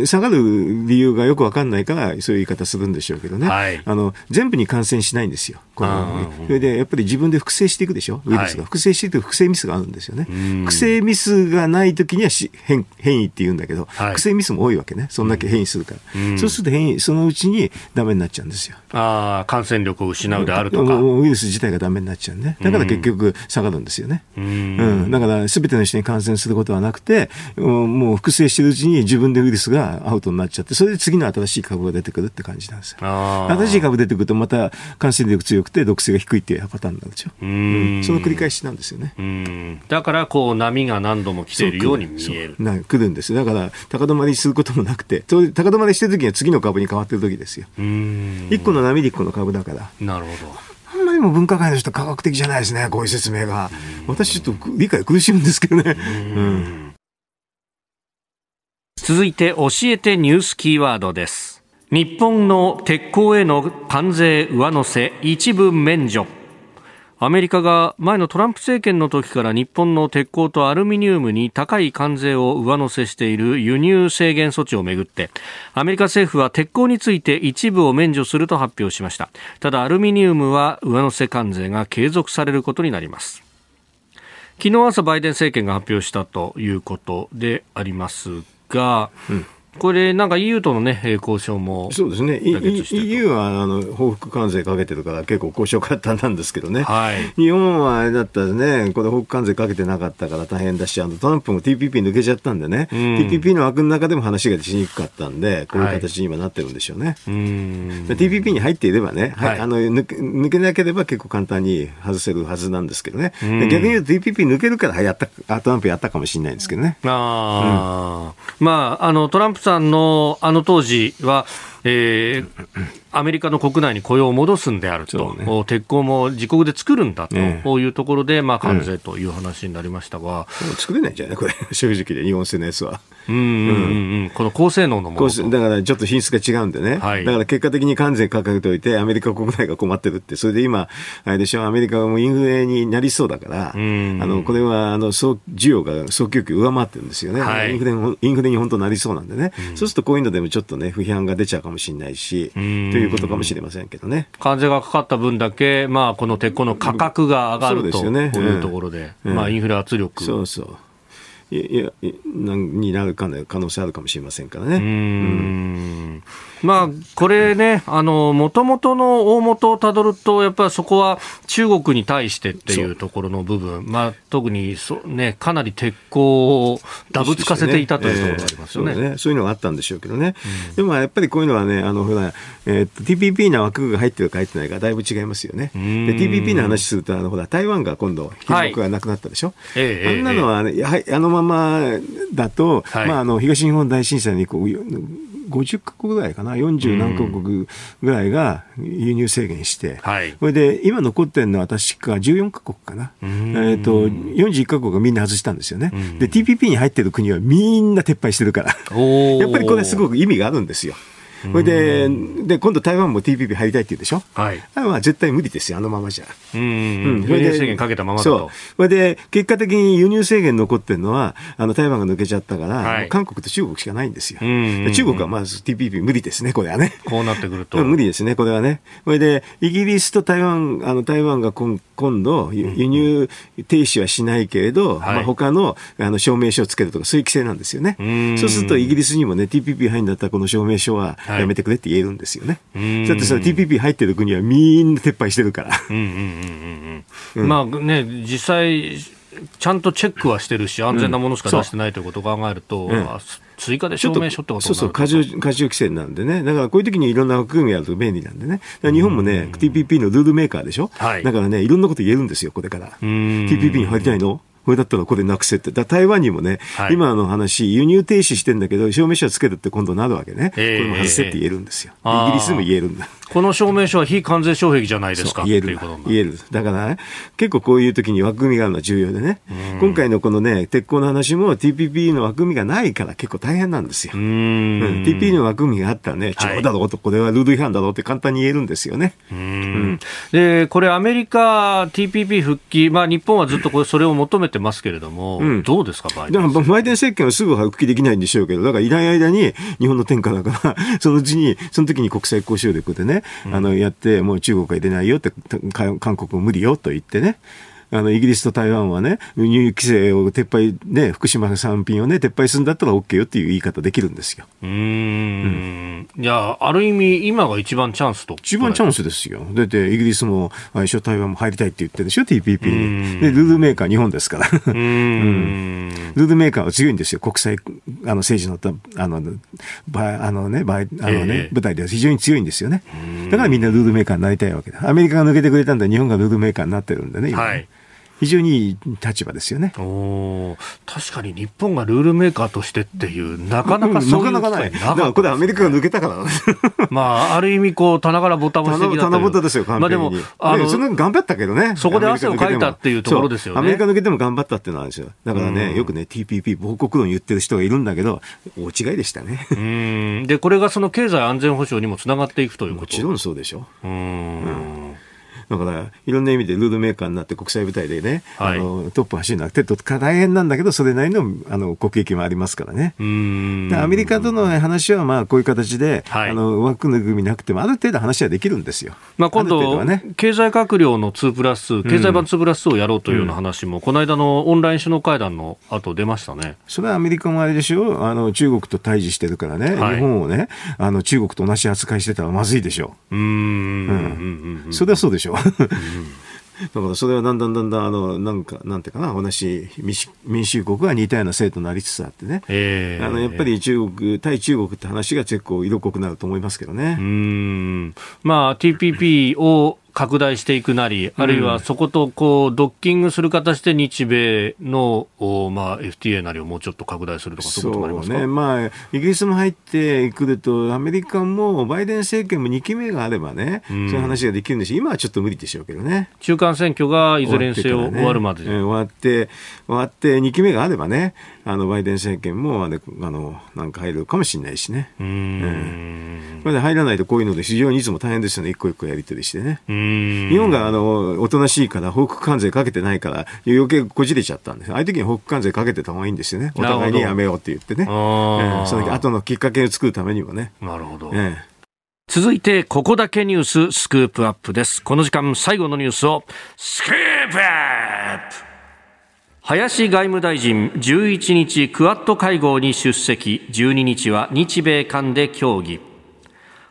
下がる理由がよく分かんないから、そういう言い方するんでしょうけどね、はい、あの全部に感染しないんですよ、このそれでやっぱり自分で複製していくでしょ、ウイルスが、複製していくと複製ミスがあるんですよね、複製ミスがないときにはし変変異って言うんだけど、はい、複製ミスも多いわけね、そんだけ変異するから、そうすると変異、そのうちにだめになっちゃうんですよ。あ感染力を失うであるとか。ウイルス自体がだめになっちゃうね、だから結局下がるんですよね。うん、だからすべての人に感染することはなくて、もう複製してるうちに自分でウイルスががアウトになっちゃって、それで次の新しい株が出てくるって感じなんですよ。新しい株出てくると、また感染力強くて、毒性が低いっていうパターンなんですよ。うん、その繰り返しなんですよね。だから、こう、波が何度も来ているように見える。な来るんですだから、高止まりすることもなくて、高止まりしてる時には次の株に変わってる時ですよ。一個の波で一個の株だから。なるほど。あんまりも分科会の人科学的じゃないですね、こういう説明が。私ちょっと理解苦しむんですけどね。うん続いて教えてニュースキーワードです。日本の鉄鋼への関税上乗せ一部免除。アメリカが前のトランプ政権の時から日本の鉄鋼とアルミニウムに高い関税を上乗せしている輸入制限措置をめぐって。アメリカ政府は鉄鋼について一部を免除すると発表しました。ただアルミニウムは上乗せ関税が継続されることになります。昨日朝バイデン政権が発表したということでありますが、うん。これ、なんか EU との、ね、交渉もそうですね、EU はあの報復関税かけてるから、結構交渉簡単なんですけどね、はい、日本はあれだったらね、これ、報復関税かけてなかったから大変だし、あのトランプも TPP 抜けちゃったんでね、うん、TPP の枠の中でも話がしにくかったんで、こういう形に今なってるんでしょうね。はい、TPP に入っていればね、はい、あの抜け、抜けなければ結構簡単に外せるはずなんですけどね、逆に言うと TPP 抜けるからやったトランプやったかもしれないんですけどね。あうん、まあ、あのトランプさんのあの当時は、えー、アメリカの国内に雇用を戻すんであると、ね、鉄鋼も自国で作るんだというところで、まあ、関税という話になりましたが、うん、作れないんじゃない？これ、正直で、日本製のやつは。うんうんうん、この高性能のものだからちょっと品質が違うんでね、はい、だから結果的に関税かけておいて、アメリカ国内が困ってるって、それで今、あれでしょ、アメリカがもうインフレになりそうだから、あのこれはあの総需要が総供給上回ってるんですよね、はい、インフレインフレに本当なりそうなんでね、うん、そうするとこういうのでもちょっとね、不批判が出ちゃうかもしれないし、ということかもしれませんけどね。関税がかかった分だけ、まあ、この鉄鋼の価格が上がるというところで、まあ、インフレ圧力。そうそう。いやになる可能性あるかもしれませんからね。うんまあ、これね、もともとの大元をたどると、やっぱりそこは中国に対してっていうところの部分、まあ、特にそ、ね、かなり鉄鋼をダブつかせていたというところがありますよね。そうねそういうのがあったんでしょうけどね。うん、でもやっぱりこういうのはね、あのほら、えー、っと TPP の枠が入ってるか入ってないかだいぶ違いますよね。で TPP の話すると、あのほら台湾が今度、被爆がなくなったでしょ？はい、あんなのは、ね、やはりあのままだと、はい、まあ、あの東日本大震災にこう50か国ぐらいかな、40何カ国ぐらいが輸入制限して、はい、それで今残ってるのは確か14か国かな、えーと、41か国がみんな外したんですよね、で TPP に入ってる国はみんな撤廃してるから、やっぱりこれ、すごく意味があるんですよ。それでで今度台湾も TPP 入りたいって言うでしょ、はい、まあ、絶対無理ですよあのままじゃ。うん、うん、輸入制限かけたままだと。それで結果的に輸入制限残ってるのはあの台湾が抜けちゃったから、はい、韓国と中国しかないんですよ、中国はまず TPP 無理ですねこれはね。こうなってくると。無理ですねこれはね。それでイギリスと台湾あの台湾が今今度輸入停止はしないけれど、はい。まあ、他のあの証明書をつけるとかそういう規制なんですよね。そうするとイギリスにもね TPP 入るんだったらこの証明書はやめてくれって言えるんですよね、はい、だってその TPP 入ってる国はみんな撤廃してるから。まあね、実際、ちゃんとチェックはしてるし、安全なものしか出してないということを考えると、うん、追加で証明書ってことそうそう、過重過重規制なんでね、だからこういう時にいろんな枠組みやると便利なんでね、日本もね、TPP のルールメーカーでしょ、はい、だからね、いろんなこと言えるんですよ、これから。TPP に入りたいの？これだったらこれなくせって。だ台湾にもね、はい、今の話、輸入停止してんだけど、証明書つけるって今度なるわけね。えー、これも外せって言えるんですよ。えー、イギリスでも言えるんだ。この証明書は非関税障壁じゃないですか。言える言える。だから、ね、結構こういう時に枠組みがあるのは重要でね、今回のこのね、鉄鋼の話も TPP の枠組みがないから結構大変なんですよ。うん、TPP の枠組みがあったらね、違うだろうと、これはルール違反だろうって簡単に言えるんですよね。うん、で、これアメリカ TPP 復帰、まあ日本はずっとこれそれを求めてますけれども、うん、どうですか、バイデンバイデン政権はすぐ復帰できないんでしょうけど、だからいない間に日本の天下だから、そのうちに、その時に国際交渉力でね、あのやって、もう中国は入れないよって、韓国も無理よと言ってね、あの、イギリスと台湾はね、輸入規制を撤廃、ね、福島産品をね、撤廃するんだったら OK よっていう言い方できるんですよ。うんうんいや、ある意味、今が一番チャンスと。一番チャンスですよ。だって、イギリスも、相性台湾も入りたいって言ってるでしょ、TPP に。で、ルールメーカー日本ですから。うん、ルールメーカーは強いんですよ、国際、あの、政治の、あの、ばあのね、あのね、舞台では非常に強いんですよね。だからみんなルールメーカーになりたいわけだ。アメリカが抜けてくれたんで、日本がルールメーカーになってるんでね、今ね。はい非常にいい立場ですよね。お確かに日本がルールメーカーとしてっていう、なかなかそういう、うん、なかなかない、だからこれ、アメリカが抜けたから、まあ、ある意味こう、棚からボタンをしてきた棚ぼたですよ、まあ、でも、あのその頑張ったけどね、そこで汗をかいたっていうところですよね。アメリカ抜けても頑張ったっていうのはあるんですよ、だからね、よくね、TPP、亡国論言ってる人がいるんだけど、大違いでしたね。うん。で、これがその経済安全保障にもつながっていくということ。もちろんそうでしょ。うん。うんだから、いろんな意味でルールメーカーになって国際舞台でね、はい、あのトップ走るなくて大変なんだけど、それなりのあの国益もありますからね。アメリカとの話はまあこういう形で、はい、あの枠組みなくても、ある程度話はできるんですよ。まあ、今度、ね、経済閣僚の2プラス、経済版2プラスをやろうというような話も、うん、この間のオンライン首脳会談の後出ましたね。それはアメリカもあれでしょ、あの中国と対峙してるからね、はい、日本をね、あの中国と同じ扱いしてたらまずいでしょう。うん、うん、それはそうでしょう。だからそれはだんだんだんだんあのなんかなんていうかな同じ民主国が似たような制度になりつつあってね、えー、あのやっぱり中国対中国って話が結構色濃くなると思いますけどね。うん。まあ TPP を拡大していくなり、あるいはそことこうドッキングする形で日米の、まあ、FTA なりをもうちょっと拡大するとか、そういうこともありますか、ね。まあ、イギリスも入ってくると、アメリカもバイデン政権も2期目があればね、うん、そういう話ができるんです今はちょっと無理でしょうけどね。中間選挙がいずれにせよ終わるまで、ね、終わって、終わって2期目があればね、あのバイデン政権もあのなんか入るかもしれないしね。うん、これで入らないとこういうので非常にいつも大変ですよね、一個一個やり取りしてね。日本があのおとなしいから報復関税かけてないから余計こじれちゃったんです。ああいう時に報復関税かけてた方がいいんですよね。お互いにやめようって言ってね、えー、その後のきっかけを作るためにもね。なるほど、えー続いて、ここだけニューススクープアップです。この時間、最後のニュースを、スクープアップ。林外務大臣、11日、クアッド会合に出席、12日は日米間で協議。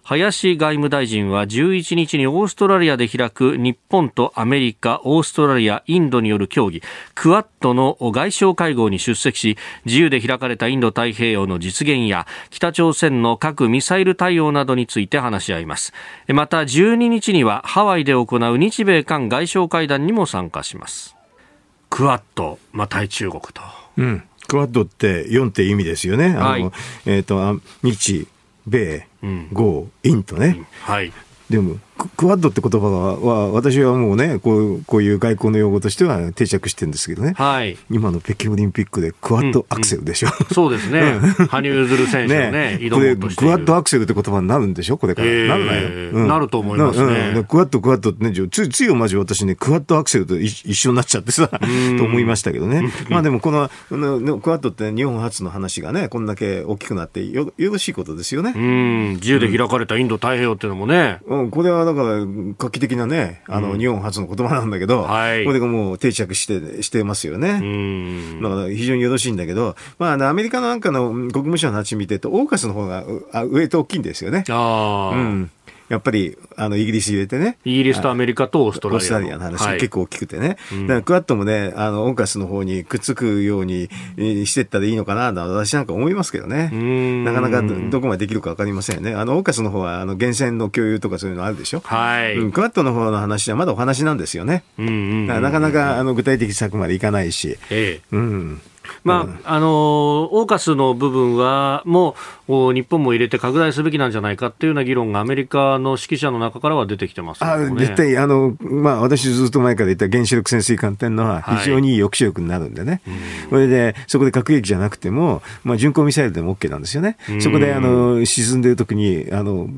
林外務大臣は11日にオーストラリアで開く日本とアメリカ、オーストラリア、インドによる協議、クアッドの外相会合に出席し、自由で開かれたインド太平洋の実現や、北朝鮮の核・ミサイル対応などについて話し合います。また12日にはハワイで行う日米韓外相会談にも参加します。クワッド、まあ、対中国と。うん。クワッドって4って意味ですよね。はい、あの、えっ、ー、と、日、米、豪、インとね。はい。でも、クワッドって言葉は、私はもうねこう、こういう外交の用語としては定着してるんですけどね、はい、今の北京オリンピックでクワッドアクセルでしょ。うんうん、そうですね、羽生結弦選手のね、ね移動クワッドアクセルって言葉になるんでしょ、これから。えー、なるなよ、うん、なると思いますね。うん、クワッド、クワッドってね、つついまじ私ね、クワッドアクセルと一緒になっちゃってさ、と思いましたけどね。まあでも、こののクワッドって日本初の話がね、こんだけ大きくなってよよろしいことですよね。うん。自由で開かれたインド太平洋っていうのもね。うん、これはだから画期的なね、あの、日本初の言葉なんだけど、はい、これがもう定着してしてますよね。だから非常によろしいんだけど、まあ、アメリカなんかの国務省の話見てると、オーカスの方が上と大きいんですよね。あうん。やっぱりあのイギリス入れてね。イギリスとアメリカとオーストラリア。オーストラリアの話が結構大きくてね。はい、だからクワッドもね、あの、オンカスの方にくっつくようにしていったらいいのかな、私なんか思いますけどね。なかなかどこまでできるかわかりませんよね。あの、オンカスの方は、あの、源泉の共有とかそういうのあるでしょ。はい。うん、クワッドの方の話はまだお話なんですよね。うん。なかなか、あの、具体的策までいかないし。ええ。うん。まあ、あのオーカスの部分は、もう日本も入れて拡大すべきなんじゃないかっていうような議論がアメリカの指揮者の中からは出てきてます、ね、あ絶対あの、まあ、私、ずっと前から言った原子力潜水艦っていうのは、非常にいい抑止力になるんでね、はい、それでそこで核兵器じゃなくても、まあ、巡航ミサイルでも OK なんですよね。そこであの沈んでる時にあの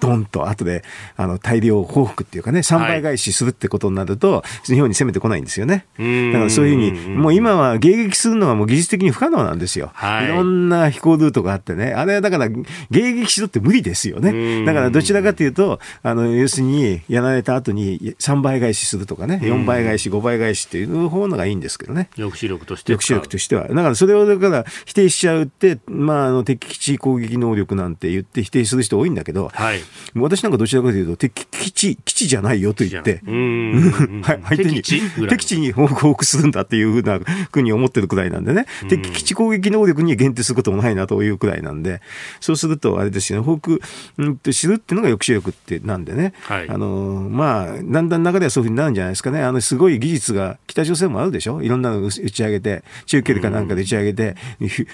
ドンと後であの大量報復っていうかね、3倍返しするってことになると、はい、日本に攻めてこないんですよね。だからそういうふうに、もう今は迎撃するのはもう技術的に不可能なんですよ。はい、いろんな飛行ルートがあってね、あれはだから迎撃しろって無理ですよね。だからどちらかというと、あの要するにやられた後に3倍返しするとかね、4倍返し、5倍返しっていう方のがいいんですけどね。抑止力として抑止力としては。だからそれをだから否定しちゃうって、まあ、あの敵基地攻撃能力なんて言って否定する人多いんだけど、はい、私なんかどちらかというと、敵基地、基地じゃないよと言って、相手に、敵地に報復するんだっていうふうなふうに思ってるくらいなんでね、敵基地攻撃能力に限定することもないなというくらいなんで、そうすると、あれですよね、報復、うんとするっていうのが抑止力ってなんでね、はい、あの、まあ、だんだん中ではそういうふうになるんじゃないですかね。あの、すごい技術が、北朝鮮もあるでしょ。いろんなの打ち上げて、中継かなんかで打ち上げて、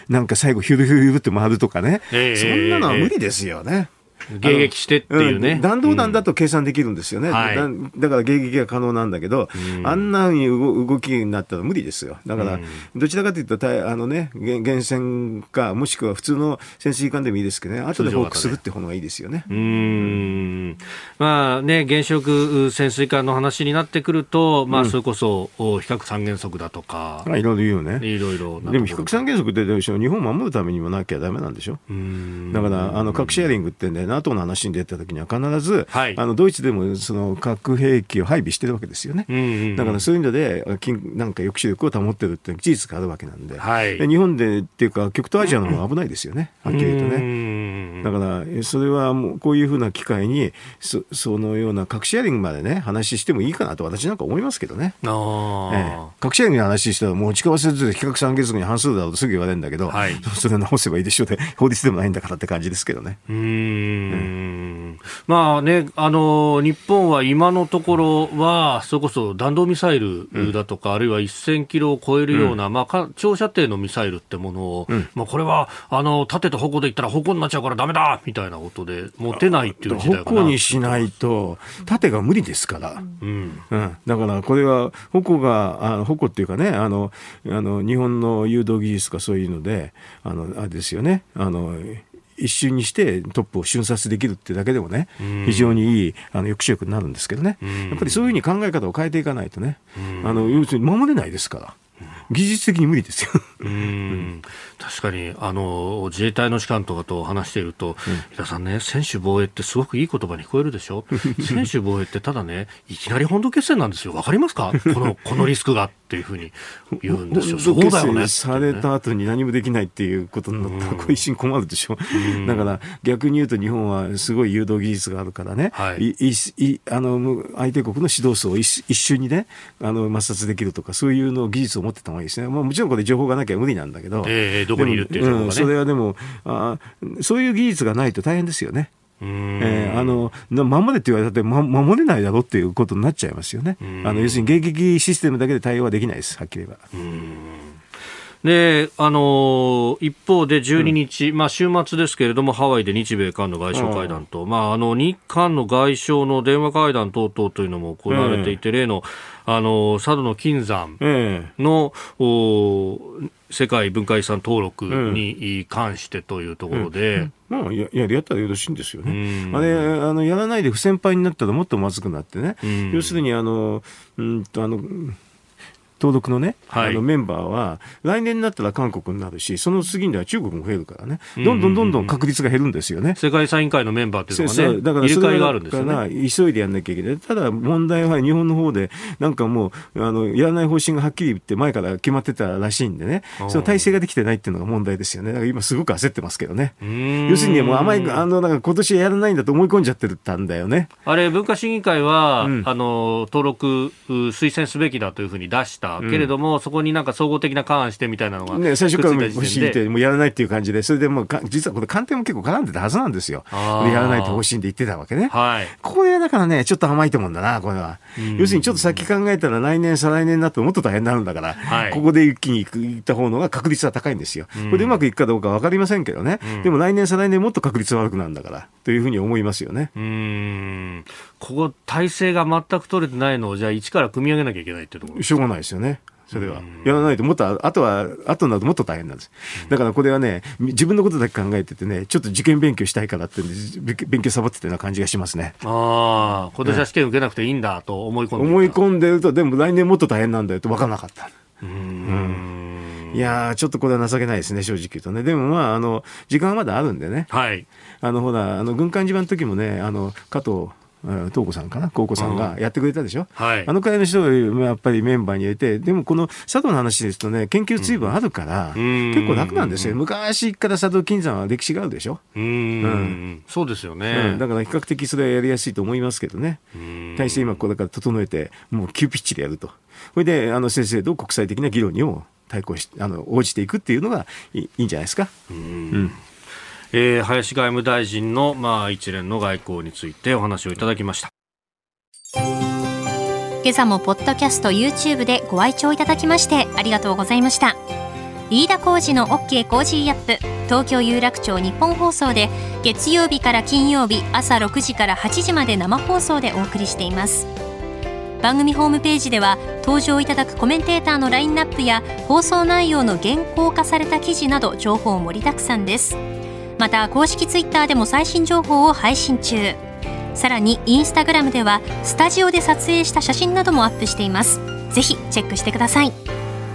なんか最後ヒュルヒュルヒュルって回るとかね、えー、そんなのは無理ですよね。迎撃してっていうね、弾道弾だと計算できるんですよね、うん。はい、だから迎撃が可能なんだけど、うん、あんなに動きになったら無理ですよ、だから、どちらかというと、あのね、源泉か、もしくは普通の潜水艦でもいいですけどね、後で報復するって方がいいですよね。うん。まあね、原子力潜水艦の話になってくると、まあ、それこそ比較三原則だとか、いろいろ言うよね。いろいろ。でも比較三原則って日本を守るためにもなきゃだめなんでしょ。だからあの核シェアリングってね NATO の話に出た時には必ず、はい、あのドイツでもその核兵器を配備してるわけですよね、うんうんうん、だからそういうのでなんか抑止力を保ってるって事実があるわけなんで。はい、で日本でっていうか極東アジアの方が危ないですよね、はっきり言うとね。それはもうこういうふうな機会にそそのような核シェアリングまでね話してもいいかなと私なんか思いますけどね。あええ、核シェアリングの話したらもう打ち交わせず比較三原則に反するだろうとすぐ言われるんだけど、はい、それ直せばいいでしょうで法律でもないんだからって感じですけどね。うん、うんまあね、あの日本は今のところは、それこそ弾道ミサイルだとか、うん、あるいは1000キロを超えるような、うん、まあ、長射程のミサイルってものを、うん、まあ、これはあの縦と矛でいったら矛になっちゃうからだめだみたいなことで、持てないっていう時代かな。矛にしないと、縦が無理ですから、うん。だからこれは矛が、あの矛っていうかねあのあの、日本の誘導技術とかそういうので、あのあれですよね。あの一瞬にしてトップを瞬殺できるってだけでもね、非常にいいあの抑止力になるんですけどね、やっぱりそういうふうに考え方を変えていかないとね、あの要するに守れないですから。技術的に無理ですよ。うん確かにあの自衛隊の士官とかと話していると、うん、田さんね、専守防衛ってすごくいい言葉に聞こえるでしょ、専守防衛ってただね、いきなり本土決戦なんですよ、わかりますか、この このリスクがっていうふうに言うんですよ、そうだよね。された後に何もできないっていうことになったら、これ一瞬困るでしょ、うだから逆に言うと、日本はすごい誘導技術があるからね、はい、いいあの相手国の指導層を一瞬にね、あの抹殺できるとか、そういうの技術を持ってた方がいいですね。まあ、もちろんこれ、情報がなきゃ無理なんだけど。えーどこにいるっていう情報がね、うん、それはでもあ、そういう技術がないと大変ですよね。えー、あの守れって言われたって、ま、守れないだろうっていうことになっちゃいますよね。あの要するに迎撃システムだけで対応はできないです、はっきり言えば。で、あの一方で12日、うん、まあ週末ですけれども、ハワイで日米韓の外相会談と、うん、まああの日韓の外相の電話会談等々というのも行われていて、例のあの佐渡の金山の、うん世界文化遺産登録に関してというところで、うん。うん、まあ、ややりやったらよろしいんですよね、あれあのやらないで不先輩になったらもっとまずくなってね、要するにあの、うんとあの登録のね、はい、あのメンバーは、来年になったら韓国になるし、その次には中国も増えるからね、どんどんどんどん確率が減るんですよね。世界遺産委員会のメンバーっていうのはね、そうだからそれがあるんですよね。急いでやんなきゃいけない。ただ問題は日本の方で、なんかもう、あの、やらない方針がはっきり言って前から決まってたらしいんでね、その体制ができてないっていうのが問題ですよね。だから今すごく焦ってますけどね。要するにもう甘い、あの、なんか今年やらないんだと思い込んじゃってたんだよね。あれ、文化審議会は、うん、あの、登録、推薦すべきだというふうに出したけれども、うんそこになんか総合的な勘案してみたいなのが、ね、最初から欲しいって、もうやらないっていう感じで、それでもう実はこれ、官邸も結構絡んでたはずなんですよ、やらないと方針で言ってたわけね、はい、これだからね、ちょっと甘いと思うんだな、これは。要するにちょっと先考えたら、来年、再来年になってもっと大変になるんだから、はい、ここで一気に行った方のが確率は高いんですよ。これでうまくいくかどうか分かりませんけどね、でも来年、再来年もっと確率悪くなるんだから、というふうに思いますよね。うんここ、体制が全く取れてないのを、じゃあ、一から組み上げなきゃいけないってところしょうがないですよね。それは。やらないと、もっと、あとは、後になるともっと大変なんです。だからこれはね、自分のことだけ考えててね、ちょっと受験勉強したいからって勉強サボってたような感じがしますね。ああ、今年は試験受けなくていいんだと思い込んで、思い込んでると、でも来年もっと大変なんだよと分からなかった。うん、いやちょっとこれは情けないですね、正直言うとね。でもまあ、あの、時間はまだあるんでね。はい。あの、ほら、あの、軍艦島の時もね、あの、加藤、東子さんかな、高子さんがやってくれたでしょ、はい、あのくらいの人をやっぱりメンバーに入れて、でもこの佐渡の話ですとね、研究追分あるから、うん、結構楽なんですよ、昔から佐渡金山は歴史があるでしょ、うん、うん、そうですよね、うん、だから比較的それはやりやすいと思いますけどね、体制今、これから整えて、もう急ピッチでやると、それであの先生と国際的な議論にも対抗しあの応じていくっていうのがいいいんじゃないですか？うんえー、林外務大臣の、まあ、一連の外交についてお話をいただきました。今朝もポッドキャスト YouTube でご愛聴いただきましてありがとうございました。飯田浩二の OK コージーアップ東京有楽町日本放送で月曜日から金曜日朝6時から8時まで生放送でお送りしています。番組ホームページでは登場いただくコメンテーターのラインナップや放送内容の原稿化された記事など情報盛りだくさんです。また公式ツイッターでも最新情報を配信中。さらにインスタグラムではスタジオで撮影した写真などもアップしています。ぜひチェックしてください。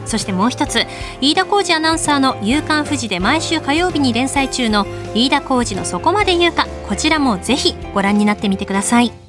そしてもう一つ飯田浩二アナウンサーの「夕刊富士」で毎週火曜日に連載中の飯田浩二のそこまで言うかこちらもぜひご覧になってみてください。